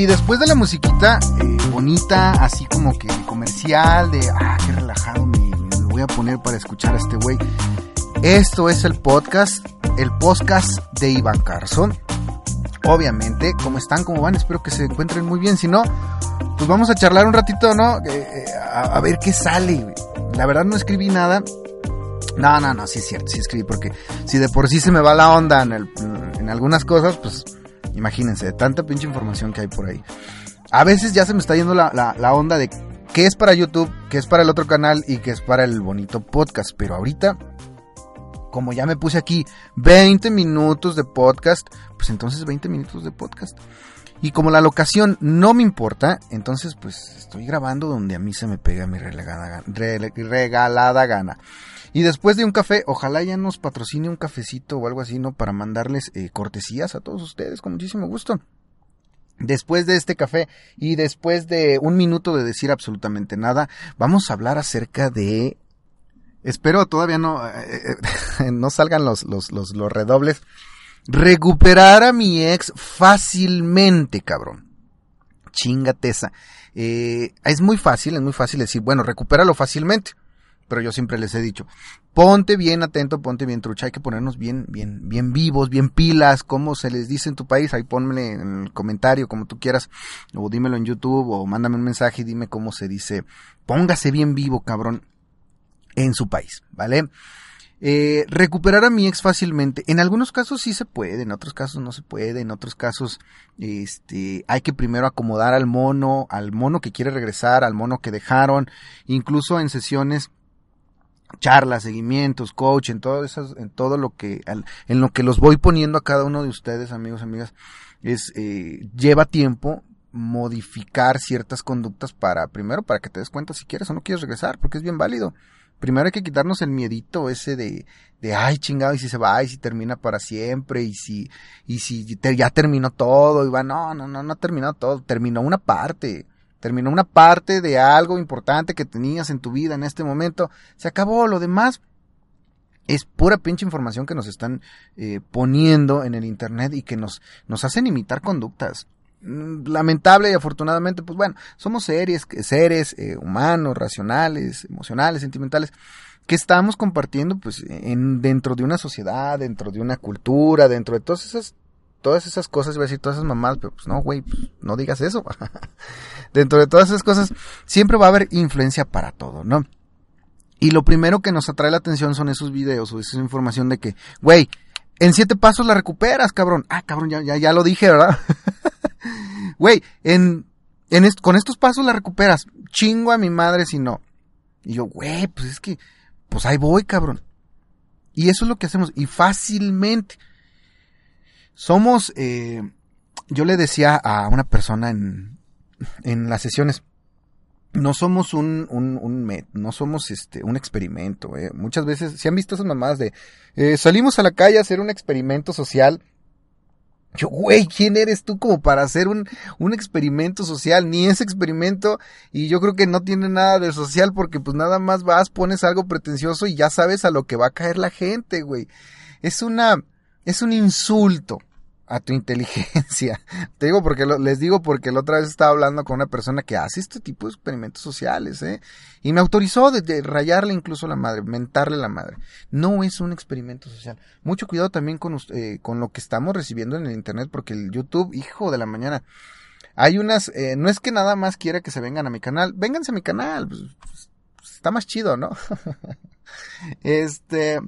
Y después de la musiquita eh, bonita, así como que comercial, de ah, qué relajado me, voy a poner para escuchar a este güey. Esto es el podcast, el podcast de Iván Carson. Obviamente, ¿cómo están? ¿Cómo van? Espero que se encuentren muy bien. Si no, pues vamos a charlar un ratito, ¿no? Eh, eh, a, ver qué sale. La verdad no escribí nada. No, no, no, sí es cierto, sí escribí porque si de por sí se me va la onda en, el, en algunas cosas, pues Imagínense, de tanta pinche información que hay por ahí. A veces ya se me está yendo la, la, onda de qué es para YouTube, qué es para el otro canal y qué es para el bonito podcast. Pero ahorita, como ya me puse aquí 20 minutos de podcast, pues entonces 20 minutos de podcast. Y como la locación no me importa, entonces pues estoy grabando donde a mí se me pega mi regalada gana. Y después de un café, ojalá ya nos patrocine un cafecito o algo así, ¿no? Para mandarles eh, cortesías a todos ustedes con muchísimo gusto. Después de este café y después de un minuto de decir absolutamente nada, vamos a hablar acerca de... Espero todavía no, eh, eh, no salgan los, los, los, los redobles. Recuperar a mi ex fácilmente, cabrón. Chingate esa. Eh, es muy fácil, es muy fácil decir, bueno, recupéralo fácilmente pero yo siempre les he dicho, ponte bien atento, ponte bien trucha, hay que ponernos bien, bien, bien vivos, bien pilas, como se les dice en tu país, ahí ponme en el comentario como tú quieras, o dímelo en YouTube, o mándame un mensaje y dime cómo se dice, póngase bien vivo, cabrón, en su país, ¿vale? Eh, recuperar a mi ex fácilmente. En algunos casos sí se puede, en otros casos no se puede, en otros casos este, hay que primero acomodar al mono, al mono que quiere regresar, al mono que dejaron, incluso en sesiones charlas, seguimientos, coach, en todo esas, en todo lo que, en lo que los voy poniendo a cada uno de ustedes, amigos, amigas, es, eh, lleva tiempo modificar ciertas conductas para, primero, para que te des cuenta si quieres o no quieres regresar, porque es bien válido. Primero hay que quitarnos el miedito ese de, de ay chingado, y si se va, y si termina para siempre, y si, y si te, ya terminó todo, y va, no, no, no, no ha terminado todo, terminó una parte terminó una parte de algo importante que tenías en tu vida en este momento, se acabó, lo demás es pura pinche información que nos están eh, poniendo en el internet y que nos, nos hacen imitar conductas. Mm, lamentable y afortunadamente, pues bueno, somos seres, seres eh, humanos, racionales, emocionales, sentimentales, que estamos compartiendo pues en, dentro de una sociedad, dentro de una cultura, dentro de todas esas todas esas cosas, iba a decir todas esas mamás, pero pues no, güey, pues, no digas eso. Dentro de todas esas cosas, siempre va a haber influencia para todo, ¿no? Y lo primero que nos atrae la atención son esos videos o esa información de que, güey, en siete pasos la recuperas, cabrón. Ah, cabrón, ya, ya, ya lo dije, ¿verdad? Güey, en, en con estos pasos la recuperas. Chingo a mi madre si no. Y yo, güey, pues es que, pues ahí voy, cabrón. Y eso es lo que hacemos. Y fácilmente. Somos, eh, yo le decía a una persona en, en las sesiones, no somos un, un, un no somos este, un experimento. Eh. Muchas veces, se han visto esas mamadas de, eh, salimos a la calle a hacer un experimento social. Yo, güey, ¿quién eres tú como para hacer un, un experimento social? Ni ese experimento, y yo creo que no tiene nada de social porque pues nada más vas, pones algo pretencioso y ya sabes a lo que va a caer la gente, güey. Es una, es un insulto a tu inteligencia. Te digo porque les digo porque la otra vez estaba hablando con una persona que hace este tipo de experimentos sociales, ¿eh? Y me autorizó de, rayarle incluso la madre, mentarle la madre. No es un experimento social. Mucho cuidado también con, eh, con lo que estamos recibiendo en el internet porque el YouTube, hijo de la mañana, hay unas, eh, no es que nada más quiera que se vengan a mi canal, vénganse a mi canal, pues, pues, está más chido, ¿no? este,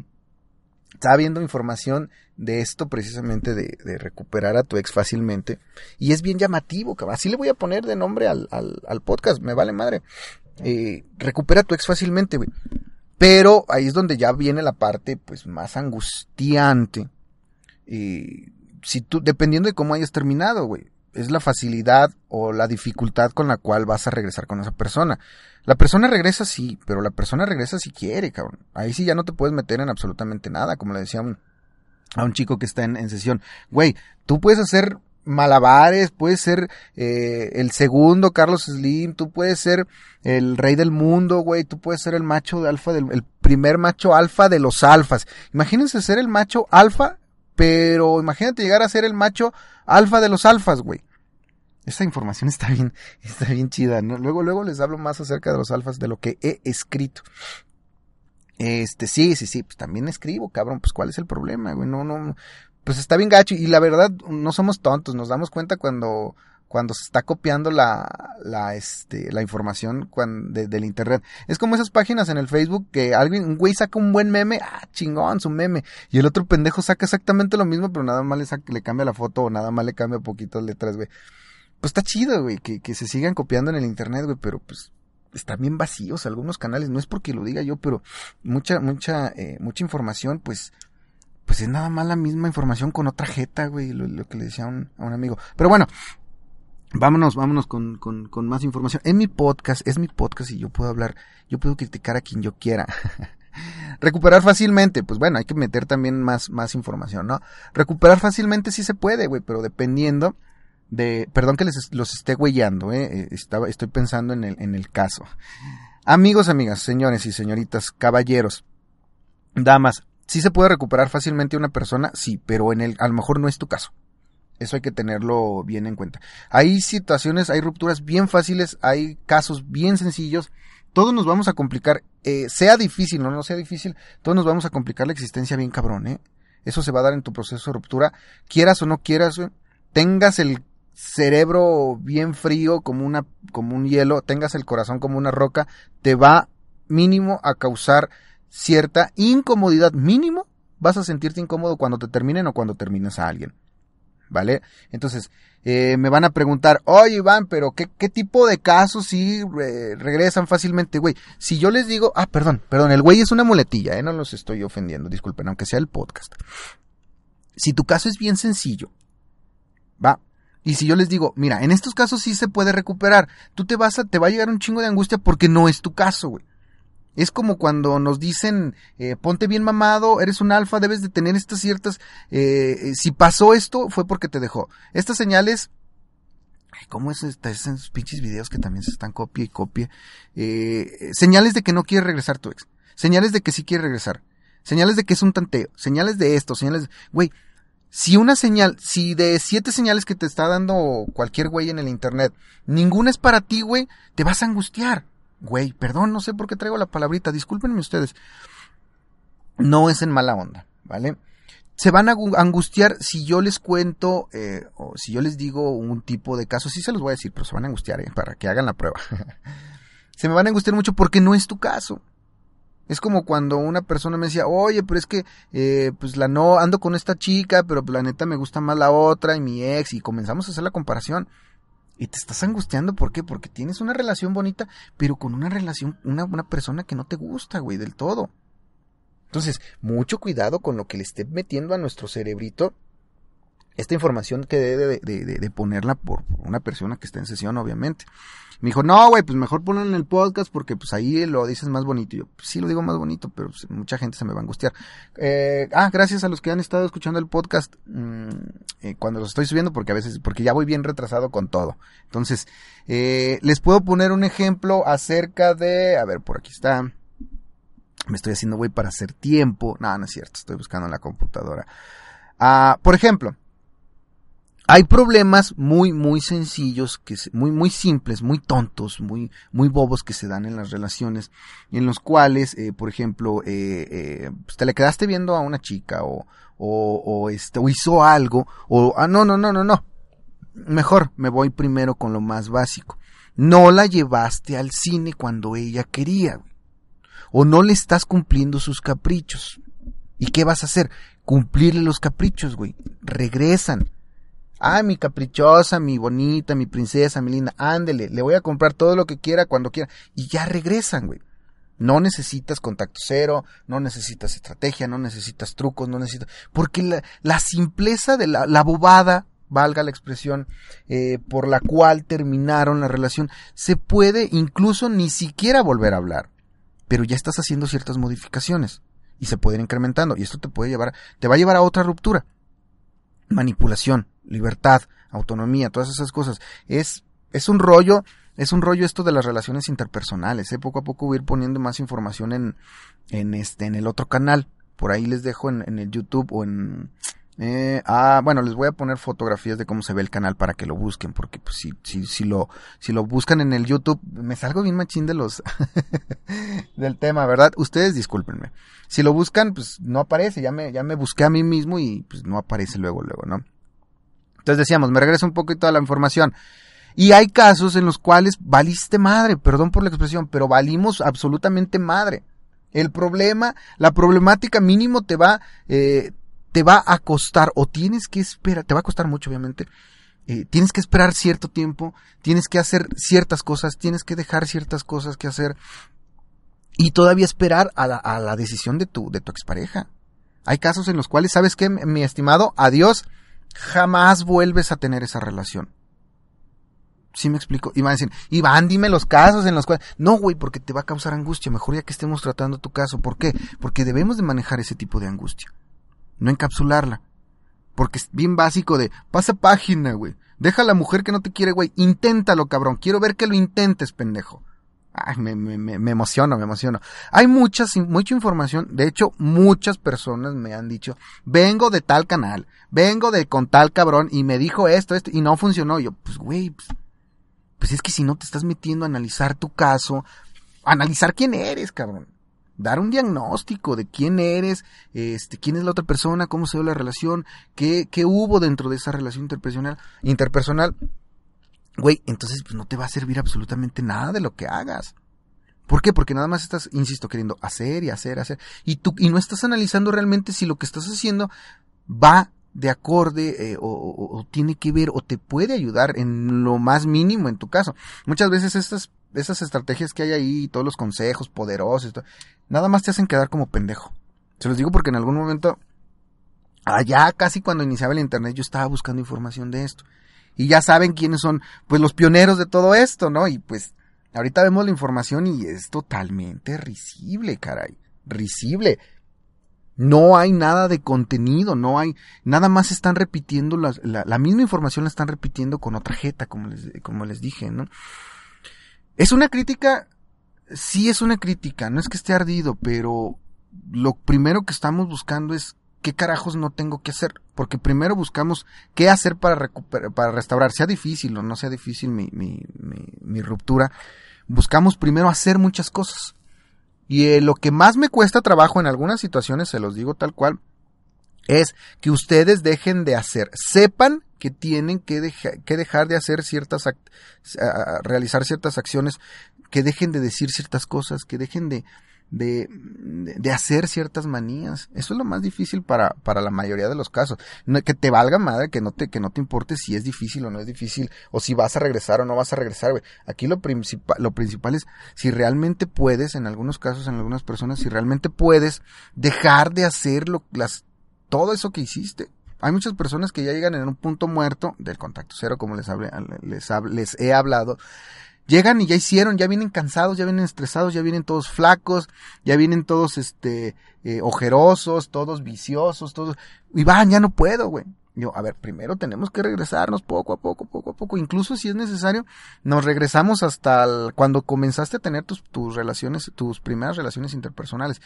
estaba viendo información de esto precisamente de, recuperar a tu ex fácilmente. Y es bien llamativo, cabrón. Así le voy a poner de nombre al, al, podcast, me vale madre. Eh, recupera a tu ex fácilmente, güey. Pero ahí es donde ya viene la parte, pues, más angustiante. Eh, si tú, dependiendo de cómo hayas terminado, güey. es la facilidad o la dificultad con la cual vas a regresar con esa persona. La persona regresa sí, pero la persona regresa si quiere, cabrón. Ahí sí ya no te puedes meter en absolutamente nada, como le decía a un chico que está en, en sesión. Güey, tú puedes hacer malabares, puedes ser eh, el segundo Carlos Slim, tú puedes ser el rey del mundo, güey, tú puedes ser el macho de alfa, del, el primer macho alfa de los alfas. Imagínense ser el macho alfa, pero imagínate llegar a ser el macho alfa de los alfas, güey. Esa información está bien, está bien chida. Luego, luego les hablo más acerca de los alfas de lo que he escrito. Este, sí, sí, sí, pues también escribo, cabrón, pues cuál es el problema, güey, no, no, pues está bien gacho y la verdad no somos tontos, nos damos cuenta cuando cuando se está copiando la, la, este, la información del internet. Es como esas páginas en el Facebook que alguien, un güey saca un buen meme, ah, chingón, su meme. Y el otro pendejo saca exactamente lo mismo, pero nada más le, le cambia la foto o nada más le cambia poquitas letras, güey. Pues está chido, güey, que, que se sigan copiando en el internet, güey, pero pues están bien vacíos algunos canales. No es porque lo diga yo, pero mucha, mucha, eh, mucha información, pues pues es nada más la misma información con otra jeta, güey, lo, que le decía a un, amigo. Pero bueno, vámonos, vámonos con, con, con, más información. En mi podcast, es mi podcast y yo puedo hablar, yo puedo criticar a quien yo quiera. Recuperar fácilmente, pues bueno, hay que meter también más, más información, ¿no? Recuperar fácilmente sí se puede, güey, pero dependiendo de, perdón que les los esté güeyando, eh, eh, estaba, estoy pensando en el, en el caso. Amigos, amigas, señores y señoritas, caballeros, damas, ¿Sí se puede recuperar fácilmente una persona? Sí, pero en el, a lo mejor no es tu caso. Eso hay que tenerlo bien en cuenta. Hay situaciones, hay rupturas bien fáciles, hay casos bien sencillos. Todos nos vamos a complicar, eh, sea difícil o no sea difícil, todos nos vamos a complicar la existencia bien cabrón, ¿eh? Eso se va a dar en tu proceso de ruptura, quieras o no quieras, tengas el cerebro bien frío como una, como un hielo, tengas el corazón como una roca, te va mínimo a causar cierta incomodidad mínimo, vas a sentirte incómodo cuando te terminen o cuando termines a alguien. ¿Vale? Entonces, eh, me van a preguntar, oye Iván, pero ¿qué, qué tipo de casos sí regresan fácilmente, güey? Si yo les digo, ah, perdón, perdón, el güey es una muletilla, ¿eh? No los estoy ofendiendo, disculpen, aunque sea el podcast. Si tu caso es bien sencillo, va, y si yo les digo, mira, en estos casos sí se puede recuperar, tú te vas a, te va a llegar un chingo de angustia porque no es tu caso, güey. Es como cuando nos dicen, eh, ponte bien mamado, eres un alfa, debes de tener estas ciertas, eh, eh, si pasó esto fue porque te dejó. Estas señales, ¿cómo es esta, esos pinches videos que también se están copia y copia? señales de que no quiere regresar tu ex, señales de que sí quiere regresar, señales de que es un tanteo, señales de esto, señales, güey, si una señal, si de siete señales que te está dando cualquier güey en el internet, ninguna es para ti, güey, te vas a angustiar güey, perdón, no sé por qué traigo la palabrita, discúlpenme ustedes. No es en mala onda, ¿vale? Se van a angustiar si yo les cuento eh, o si yo les digo un tipo de caso, sí se los voy a decir, pero se van a angustiar eh, para que hagan la prueba. se me van a angustiar mucho porque no es tu caso. Es como cuando una persona me decía, oye, pero es que, eh, pues la no, ando con esta chica, pero la neta me gusta más la otra y mi ex, y comenzamos a hacer la comparación. Y te estás angustiando, ¿por qué? Porque tienes una relación bonita, pero con una relación, una, una persona que no te gusta, güey, del todo. Entonces, mucho cuidado con lo que le esté metiendo a nuestro cerebrito esta información que debe de, ponerla por, una persona que está en sesión, obviamente. Me dijo, no, güey, pues mejor ponlo en el podcast porque pues ahí lo dices más bonito. Yo, pues, sí lo digo más bonito, pero pues, mucha gente se me va a angustiar. Eh, ah, gracias a los que han estado escuchando el podcast mm, eh, cuando los estoy subiendo porque a veces, porque ya voy bien retrasado con todo. Entonces, eh, les puedo poner un ejemplo acerca de, a ver, por aquí está. Me estoy haciendo, güey, para hacer tiempo. No, no es cierto, estoy buscando en la computadora. Ah, por ejemplo, hay problemas muy, muy sencillos, que muy, muy simples, muy tontos, muy, muy bobos que se dan en las relaciones, en los cuales, eh, por ejemplo, eh, eh, pues te le quedaste viendo a una chica o, o, o, este, o hizo algo, o, ah, no, no, no, no, no. Mejor me voy primero con lo más básico. No la llevaste al cine cuando ella quería, o no le estás cumpliendo sus caprichos. ¿Y qué vas a hacer? Cumplirle los caprichos, güey. Regresan Ah, mi caprichosa, mi bonita, mi princesa, mi linda, ándele, le voy a comprar todo lo que quiera cuando quiera. Y ya regresan, güey. No necesitas contacto cero, no necesitas estrategia, no necesitas trucos, no necesitas... Porque la, simpleza de la, la bobada valga la expresión, eh, por la cual terminaron la relación, se puede incluso ni siquiera volver a hablar, pero ya estás haciendo ciertas modificaciones y se pueden ir incrementando y esto te puede llevar, te va a llevar a otra ruptura. Manipulación, libertad, autonomía, todas esas cosas. Es, es un rollo es un rollo esto de las relaciones interpersonales. ¿eh? Poco a poco voy a ir poniendo más información en, en, este, en el otro canal. Por ahí les dejo en, en el YouTube o en... Eh, ah, bueno, les voy a poner fotografías de cómo se ve el canal para que lo busquen, porque pues, si, si, si, lo, si lo buscan en el YouTube, me salgo bien machín de los del tema, ¿verdad? Ustedes discúlpenme. Si lo buscan, pues no aparece, ya me, ya me busqué a mí mismo y pues no aparece luego, luego, ¿no? Entonces decíamos, me regreso un poquito a la información. Y hay casos en los cuales valiste madre, perdón por la expresión, pero valimos absolutamente madre. El problema, la problemática mínimo te va, eh, te va a costar o tienes que esperar, te va a costar mucho obviamente, eh, tienes que esperar cierto tiempo, tienes que hacer ciertas cosas, tienes que dejar ciertas cosas que hacer y todavía esperar a la, a la decisión de tu, de tu expareja. Hay casos en los cuales, ¿sabes qué, mi estimado? Adiós, jamás vuelves a tener esa relación. ¿Sí me explico? Y van a decir, Iván, dime los casos en los cuales... No, güey, porque te va a causar angustia. Mejor ya que estemos tratando tu caso. ¿Por qué? Porque debemos de manejar ese tipo de angustia. No encapsularla. Porque es bien básico de, pasa página, güey. Deja a la mujer que no te quiere, güey. Inténtalo, cabrón. Quiero ver que lo intentes, pendejo. Ay, me, me, me, emociono, me emociono. Hay muchas, mucha información. De hecho, muchas personas me han dicho, vengo de tal canal, vengo de con tal cabrón y me dijo esto, esto, y no funcionó. yo, pues, güey, pues, pues es que si no te estás metiendo a analizar tu caso, analizar quién eres, cabrón. Dar un diagnóstico de quién eres, este, quién es la otra persona, cómo se dio la relación, qué, qué hubo dentro de esa relación interpersonal, interpersonal. Güey, entonces pues no te va a servir absolutamente nada de lo que hagas. ¿Por qué? Porque nada más estás, insisto, queriendo hacer y hacer, hacer. Y tú, y no estás analizando realmente si lo que estás haciendo va de acorde eh, o, tiene que ver o te puede ayudar en lo más mínimo en tu caso. Muchas veces estas, esas estrategias que hay ahí, todos los consejos poderosos, nada más te hacen quedar como pendejo. Se los digo porque en algún momento, allá casi cuando iniciaba el internet, yo estaba buscando información de esto. Y ya saben quiénes son, pues los pioneros de todo esto, ¿no? Y pues, ahorita vemos la información y es totalmente risible, caray. Risible. No hay nada de contenido, no hay, nada más están repitiendo la, la, misma información la están repitiendo con otra jeta, como les, como les dije, ¿no? Es una crítica, sí es una crítica, no es que esté ardido, pero lo primero que estamos buscando es qué carajos no tengo que hacer, porque primero buscamos qué hacer para recuperar, para restaurar, sea difícil o no sea difícil mi, mi, mi, ruptura, buscamos primero hacer muchas cosas. Y eh, lo que más me cuesta trabajo en algunas situaciones, se los digo tal cual, es que ustedes dejen de hacer, sepan que tienen que, que dejar de hacer ciertas, realizar ciertas acciones, que dejen de decir ciertas cosas, que dejen de, de, de, hacer ciertas manías. Eso es lo más difícil para, para la mayoría de los casos. que te valga madre, que no te, que no te importe si es difícil o no es difícil, o si vas a regresar o no vas a regresar, Aquí lo principal, lo principal es si realmente puedes, en algunos casos, en algunas personas, si realmente puedes dejar de hacer lo, las, todo eso que hiciste. Hay muchas personas que ya llegan en un punto muerto del contacto cero, como les, hablé, les, les he hablado, llegan y ya hicieron, ya vienen cansados, ya vienen estresados, ya vienen todos flacos, ya vienen todos este eh, ojerosos, todos viciosos, todos y van, ya no puedo, güey. Yo, a ver, primero tenemos que regresarnos poco a poco, poco a poco. Incluso si es necesario, nos regresamos hasta cuando comenzaste a tener tus, tus relaciones, tus primeras relaciones interpersonales.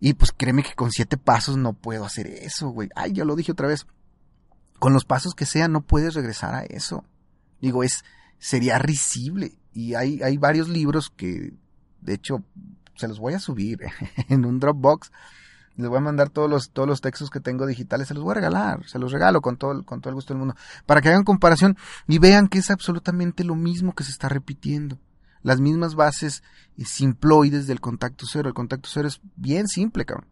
Y pues créeme que con siete pasos no puedo hacer eso, güey. Ay, ya lo dije otra vez. Con los pasos que sean, no puedes regresar a eso. Digo, es, sería risible. Y hay, hay varios libros que, de hecho, se los voy a subir en un Dropbox. Les voy a mandar todos los, todos los textos que tengo digitales, se los voy a regalar, se los regalo con todo, con todo el gusto del mundo, para que hagan comparación y vean que es absolutamente lo mismo que se está repitiendo. Las mismas bases simploides del contacto cero. El contacto cero es bien simple, cabrón.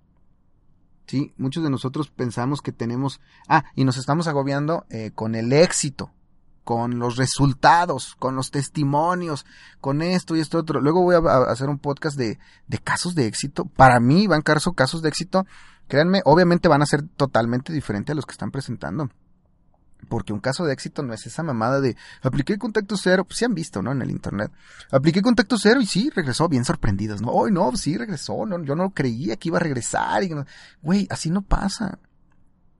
Sí, muchos de nosotros pensamos que tenemos, ah, y nos estamos agobiando eh, con el éxito, con los resultados, con los testimonios, con esto y esto otro. Luego voy a, hacer un podcast de, de, casos de éxito. Para mí, Iván Carso, casos de éxito, créanme, obviamente van a ser totalmente diferentes a los que están presentando. Porque un caso de éxito no es esa mamada de apliqué contacto cero, pues sí han visto, ¿no? En el internet. Apliqué contacto cero y sí, regresó bien sorprendidos, ¿no? Ay, no, sí regresó, no, yo no creía que iba a regresar. Y, güey, así no pasa.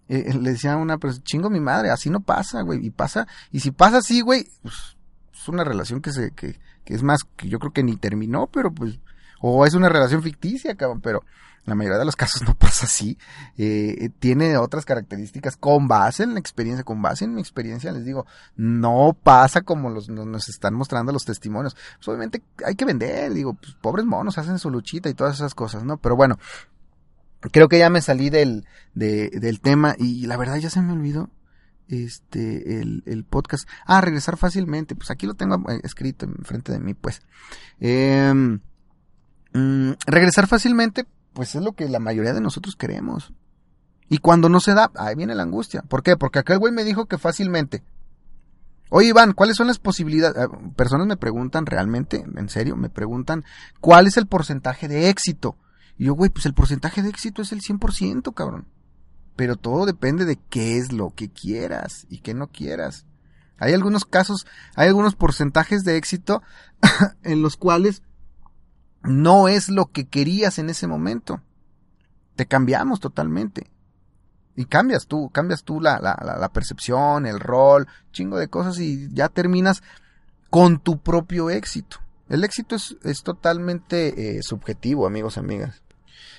Eh, eh, le decía a una persona, chingo mi madre, así no pasa, güey. Y pasa, y si pasa así, güey, pues, es una relación que se, que, que es más, que yo creo que ni terminó, pero pues, o es una relación ficticia, cabrón, pero la mayoría de los casos no pasa así. Eh, tiene otras características con base en la experiencia, con base en mi experiencia, les digo, no pasa como los, nos están mostrando los testimonios. Pues obviamente hay que vender, digo, pues pobres monos hacen su luchita y todas esas cosas, ¿no? Pero bueno, creo que ya me salí del, de, del tema y la verdad ya se me olvidó este el, el, podcast. Ah, regresar fácilmente. Pues aquí lo tengo eh, escrito enfrente de mí, pues. Eh, regresar fácilmente, pues es lo que la mayoría de nosotros queremos. Y cuando no se da, ahí viene la angustia. ¿Por qué? Porque aquel güey me dijo que fácilmente. Oye, Iván, ¿cuáles son las posibilidades? Ah, personas me preguntan realmente, en serio, me preguntan, ¿cuál es el porcentaje de éxito? Y yo, güey, pues el porcentaje de éxito es el 100%, cabrón. Pero todo depende de qué es lo que quieras y qué no quieras. Hay algunos casos, hay algunos porcentajes de éxito en los cuales no es lo que querías en ese momento. Te cambiamos totalmente. Y cambias tú, cambias tú la, percepción, el rol, chingo de cosas y ya terminas con tu propio éxito. El éxito es, es totalmente eh, subjetivo, amigos amigas.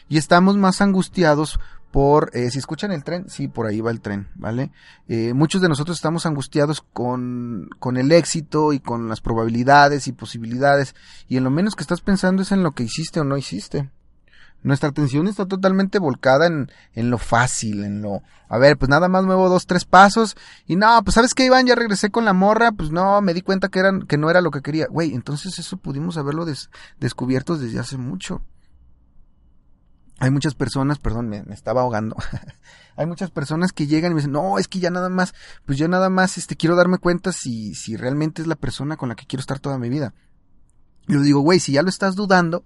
Y estamos más angustiados por, eh, si escuchan el tren, sí, por ahí va el tren, ¿vale? Eh, muchos de nosotros estamos angustiados con, con el éxito y con las probabilidades y posibilidades, y en lo menos que estás pensando es en lo que hiciste o no hiciste. Nuestra atención está totalmente volcada en, en lo fácil, en lo, a ver, pues nada más muevo dos, tres pasos, y no, pues sabes que Iván, ya regresé con la morra, pues no, me di cuenta que eran, que no era lo que quería. Güey, entonces eso pudimos haberlo descubierto desde hace mucho hay muchas personas, perdón, me, estaba ahogando. hay muchas personas que llegan y me dicen, no, es que ya nada más, pues yo nada más, este, quiero darme cuenta si, si realmente es la persona con la que quiero estar toda mi vida. Y yo digo, güey, si ya lo estás dudando,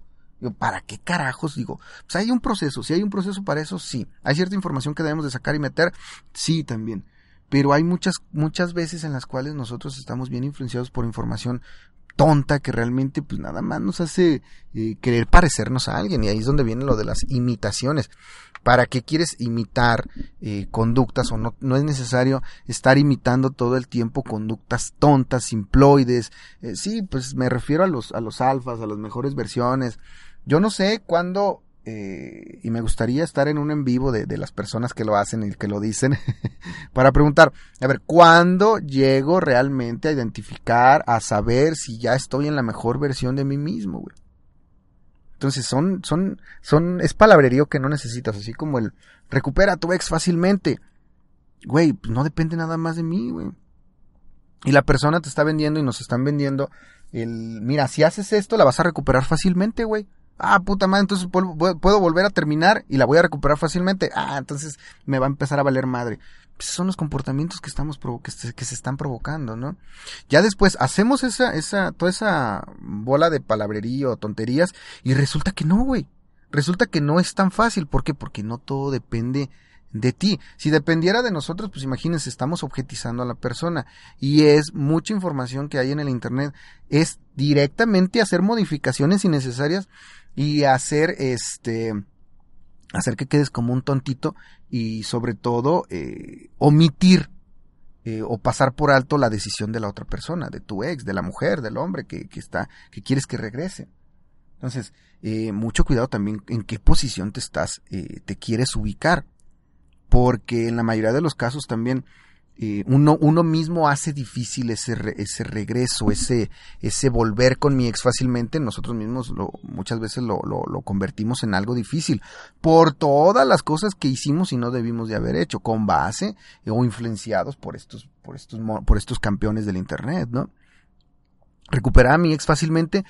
¿para qué carajos? Digo, pues hay un proceso, si hay un proceso para eso, sí. Hay cierta información que debemos de sacar y meter, sí, también. Pero hay muchas, muchas veces en las cuales nosotros estamos bien influenciados por información tonta que realmente pues nada más nos hace eh, querer parecernos a alguien y ahí es donde viene lo de las imitaciones. ¿Para qué quieres imitar eh, conductas o no, no es necesario estar imitando todo el tiempo conductas tontas, simploides? Eh, sí, pues me refiero a los, a los alfas, a las mejores versiones. Yo no sé cuándo eh, y me gustaría estar en un en vivo de, las personas que lo hacen y que lo dicen para preguntar, a ver, ¿cuándo llego realmente a identificar, a saber si ya estoy en la mejor versión de mí mismo, güey? Entonces son, son, son, es palabrerío que no necesitas, así como el recupera a tu ex fácilmente. Güey, pues no depende nada más de mí, güey. Y la persona te está vendiendo y nos están vendiendo el, mira, si haces esto la vas a recuperar fácilmente, güey. Ah, puta madre, entonces puedo volver a terminar y la voy a recuperar fácilmente. Ah, entonces me va a empezar a valer madre. Pues son los comportamientos que estamos que se, que se están provocando, ¿no? Ya después hacemos esa, esa, toda esa bola de palabrería o tonterías y resulta que no, güey. Resulta que no es tan fácil. ¿Por qué? Porque no todo depende de ti. Si dependiera de nosotros, pues imagínense, estamos objetizando a la persona. Y es mucha información que hay en el Internet. Es directamente hacer modificaciones innecesarias y hacer este hacer que quedes como un tontito y sobre todo eh, omitir eh, o pasar por alto la decisión de la otra persona, de tu ex, de la mujer, del hombre que, que está, que quieres que regrese. Entonces, eh, mucho cuidado también en qué posición te estás, te quieres ubicar, porque en la mayoría de los casos también eh, uno, uno mismo hace difícil ese, ese regreso, ese, ese volver con mi ex fácilmente, nosotros mismos lo, muchas veces lo, lo, convertimos en algo difícil, por todas las cosas que hicimos y no debimos de haber hecho, con base o influenciados por estos, por estos, por estos campeones del internet, ¿no? Recuperar a mi ex fácilmente,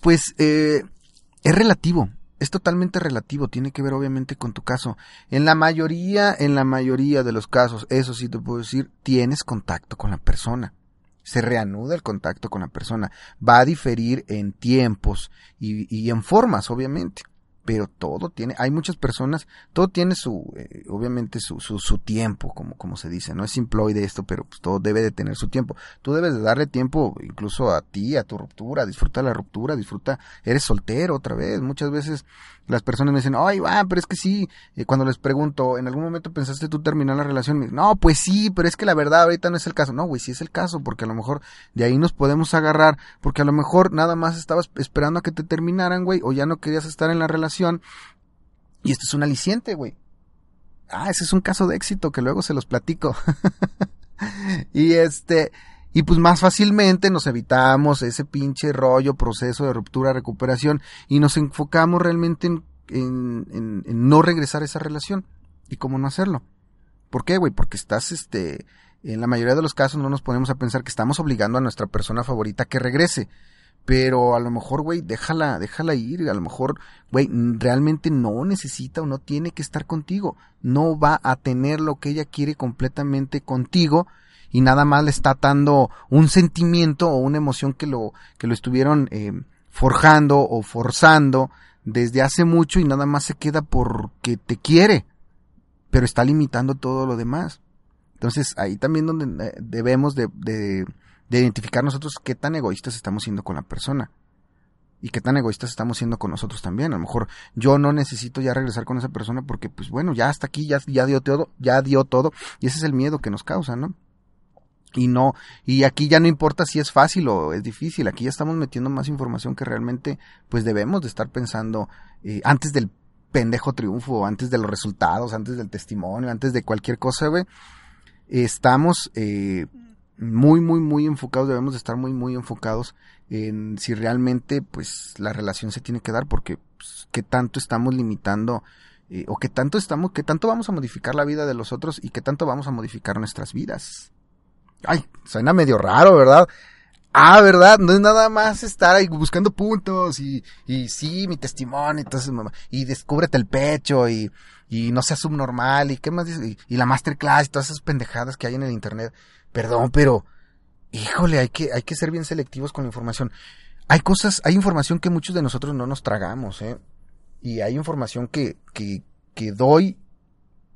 pues eh, es relativo, es totalmente relativo, tiene que ver obviamente con tu caso. En la mayoría, en la mayoría de los casos, eso sí te puedo decir, tienes contacto con la persona. Se reanuda el contacto con la persona. Va a diferir en tiempos y, y en formas, obviamente. Pero todo tiene, hay muchas personas, todo tiene su, eh, obviamente su, su, su, tiempo, como, como se dice, no es simploide esto, pero pues todo debe de tener su tiempo. Tú debes de darle tiempo incluso a ti, a tu ruptura, disfruta la ruptura, disfruta, eres soltero otra vez, muchas veces las personas me dicen, ay, va, pero es que sí, eh, cuando les pregunto, ¿en algún momento pensaste tú terminar la relación? Me dicen, no, pues sí, pero es que la verdad ahorita no es el caso. No, güey, sí es el caso, porque a lo mejor de ahí nos podemos agarrar, porque a lo mejor nada más estabas esperando a que te terminaran, güey, o ya no querías estar en la relación, y esto es un aliciente, güey. Ah, ese es un caso de éxito que luego se los platico. y este, y pues más fácilmente nos evitamos ese pinche rollo, proceso de ruptura, recuperación y nos enfocamos realmente en, en, no regresar a esa relación. ¿Y cómo no hacerlo? ¿Por qué, güey? Porque estás, este, en la mayoría de los casos no nos ponemos a pensar que estamos obligando a nuestra persona favorita que regrese. Pero a lo mejor, güey, déjala, déjala ir. A lo mejor, güey, realmente no necesita o no tiene que estar contigo. No va a tener lo que ella quiere completamente contigo y nada más le está atando un sentimiento o una emoción que lo, que lo estuvieron eh, forjando o forzando desde hace mucho y nada más se queda porque te quiere, pero está limitando todo lo demás. Entonces ahí también donde eh, debemos de, de, de identificar nosotros qué tan egoístas estamos siendo con la persona y qué tan egoístas estamos siendo con nosotros también. A lo mejor yo no necesito ya regresar con esa persona porque, pues bueno, ya hasta aquí, ya, ya dio todo, ya dio todo, y ese es el miedo que nos causa, ¿no? Y no y aquí ya no importa si es fácil o es difícil aquí ya estamos metiendo más información que realmente pues debemos de estar pensando eh, antes del pendejo triunfo antes de los resultados antes del testimonio antes de cualquier cosa güey estamos eh, muy muy muy enfocados debemos de estar muy muy enfocados en si realmente pues la relación se tiene que dar porque pues, qué tanto estamos limitando eh, o qué tanto estamos qué tanto vamos a modificar la vida de los otros y qué tanto vamos a modificar nuestras vidas Ay, suena medio raro, ¿verdad? Ah, ¿verdad? No es nada más estar ahí buscando puntos y, y sí, mi testimonio, entonces, y descúbrete el pecho y, y no seas subnormal y qué más dice, y, la masterclass y todas esas pendejadas que hay en el internet. Perdón, pero, híjole, hay que, hay que ser bien selectivos con la información. Hay cosas, hay información que muchos de nosotros no nos tragamos, ¿eh? Y hay información que, que, que doy,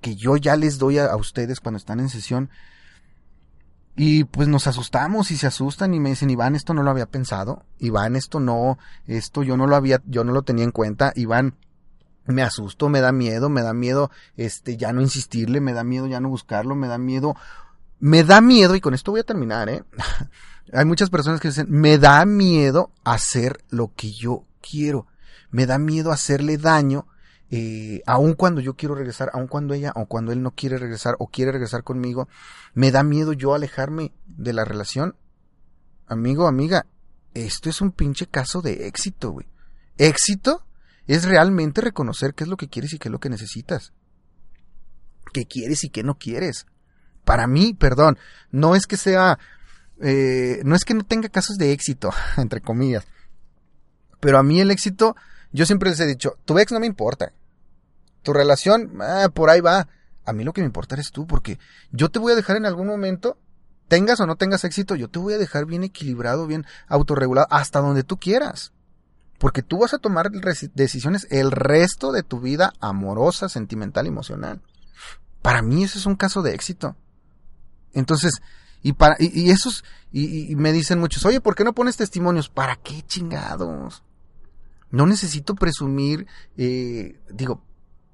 que yo ya les doy a ustedes cuando están en sesión, y pues nos asustamos y se asustan y me dicen, Iván, esto no lo había pensado. Iván, esto no, esto yo no lo había, yo no lo tenía en cuenta. Iván, me asusto, me da miedo, me da miedo, este, ya no insistirle, me da miedo ya no buscarlo, me da miedo, me da miedo, y con esto voy a terminar, eh. Hay muchas personas que dicen, me da miedo hacer lo que yo quiero. Me da miedo hacerle daño eh, aun cuando yo quiero regresar, aun cuando ella o cuando él no quiere regresar o quiere regresar conmigo, me da miedo yo alejarme de la relación. Amigo, amiga, esto es un pinche caso de éxito, güey. Éxito es realmente reconocer qué es lo que quieres y qué es lo que necesitas. Qué quieres y qué no quieres. Para mí, perdón, no es que sea, eh, no es que no tenga casos de éxito, entre comillas. Pero a mí el éxito yo siempre les he dicho, tu ex no me importa. Tu relación, ah, por ahí va. A mí lo que me importa eres tú, porque yo te voy a dejar en algún momento, tengas o no tengas éxito, yo te voy a dejar bien equilibrado, bien autorregulado, hasta donde tú quieras. Porque tú vas a tomar decisiones el resto de tu vida amorosa, sentimental, emocional. Para mí ese es un caso de éxito. Entonces, y para, y, esos, y, y me dicen muchos, oye, ¿por qué no pones testimonios? ¿Para qué chingados? No necesito presumir, eh, digo,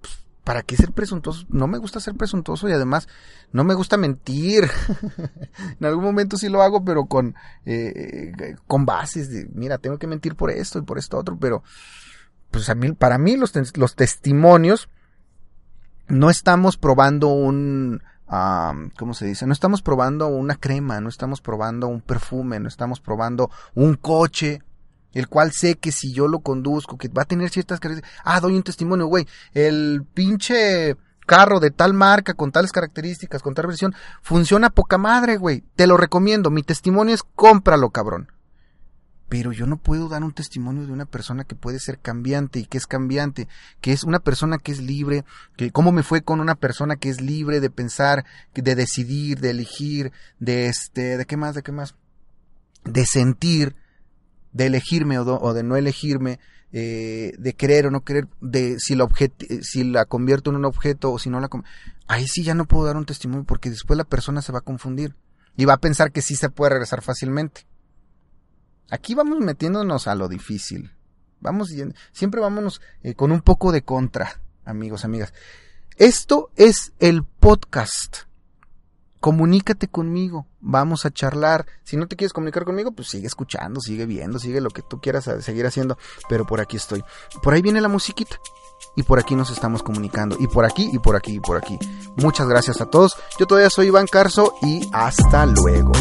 pues, ¿para qué ser presuntuoso? No me gusta ser presuntuoso y además no me gusta mentir. en algún momento sí lo hago, pero con, eh, con bases de, mira, tengo que mentir por esto y por esto otro, pero pues a mí, para mí los, los testimonios no estamos probando un, ¿cómo se dice? No estamos probando una crema, no estamos probando un perfume, no estamos probando un coche, el cual sé que si yo lo conduzco, que va a tener ciertas características, ah, doy un testimonio, güey, el pinche carro de tal marca, con tales características, con tal versión, funciona poca madre, güey, te lo recomiendo, mi testimonio es cómpralo, cabrón. Pero yo no puedo dar un testimonio de una persona que puede ser cambiante y que es cambiante, que es una persona que es libre, que cómo me fue con una persona que es libre de pensar, de decidir, de elegir, de este, de qué más, de qué más, de sentir, de elegirme o, de no elegirme, eh, de querer o no querer, de si la, si la convierto en un objeto o si no la... Ahí sí ya no puedo dar un testimonio porque después la persona se va a confundir y va a pensar que sí se puede regresar fácilmente. Aquí vamos metiéndonos a lo difícil. Vamos, siempre vámonos eh, con un poco de contra, amigos, amigas. Esto es el podcast comunícate conmigo, vamos a charlar. Si no te quieres comunicar conmigo, pues sigue escuchando, sigue viendo, sigue lo que tú quieras seguir haciendo, pero por aquí estoy. Por ahí viene la musiquita. Y por aquí nos estamos comunicando. Y por aquí, y por aquí, y por aquí. Muchas gracias a todos. Yo todavía soy Iván Carso y hasta luego.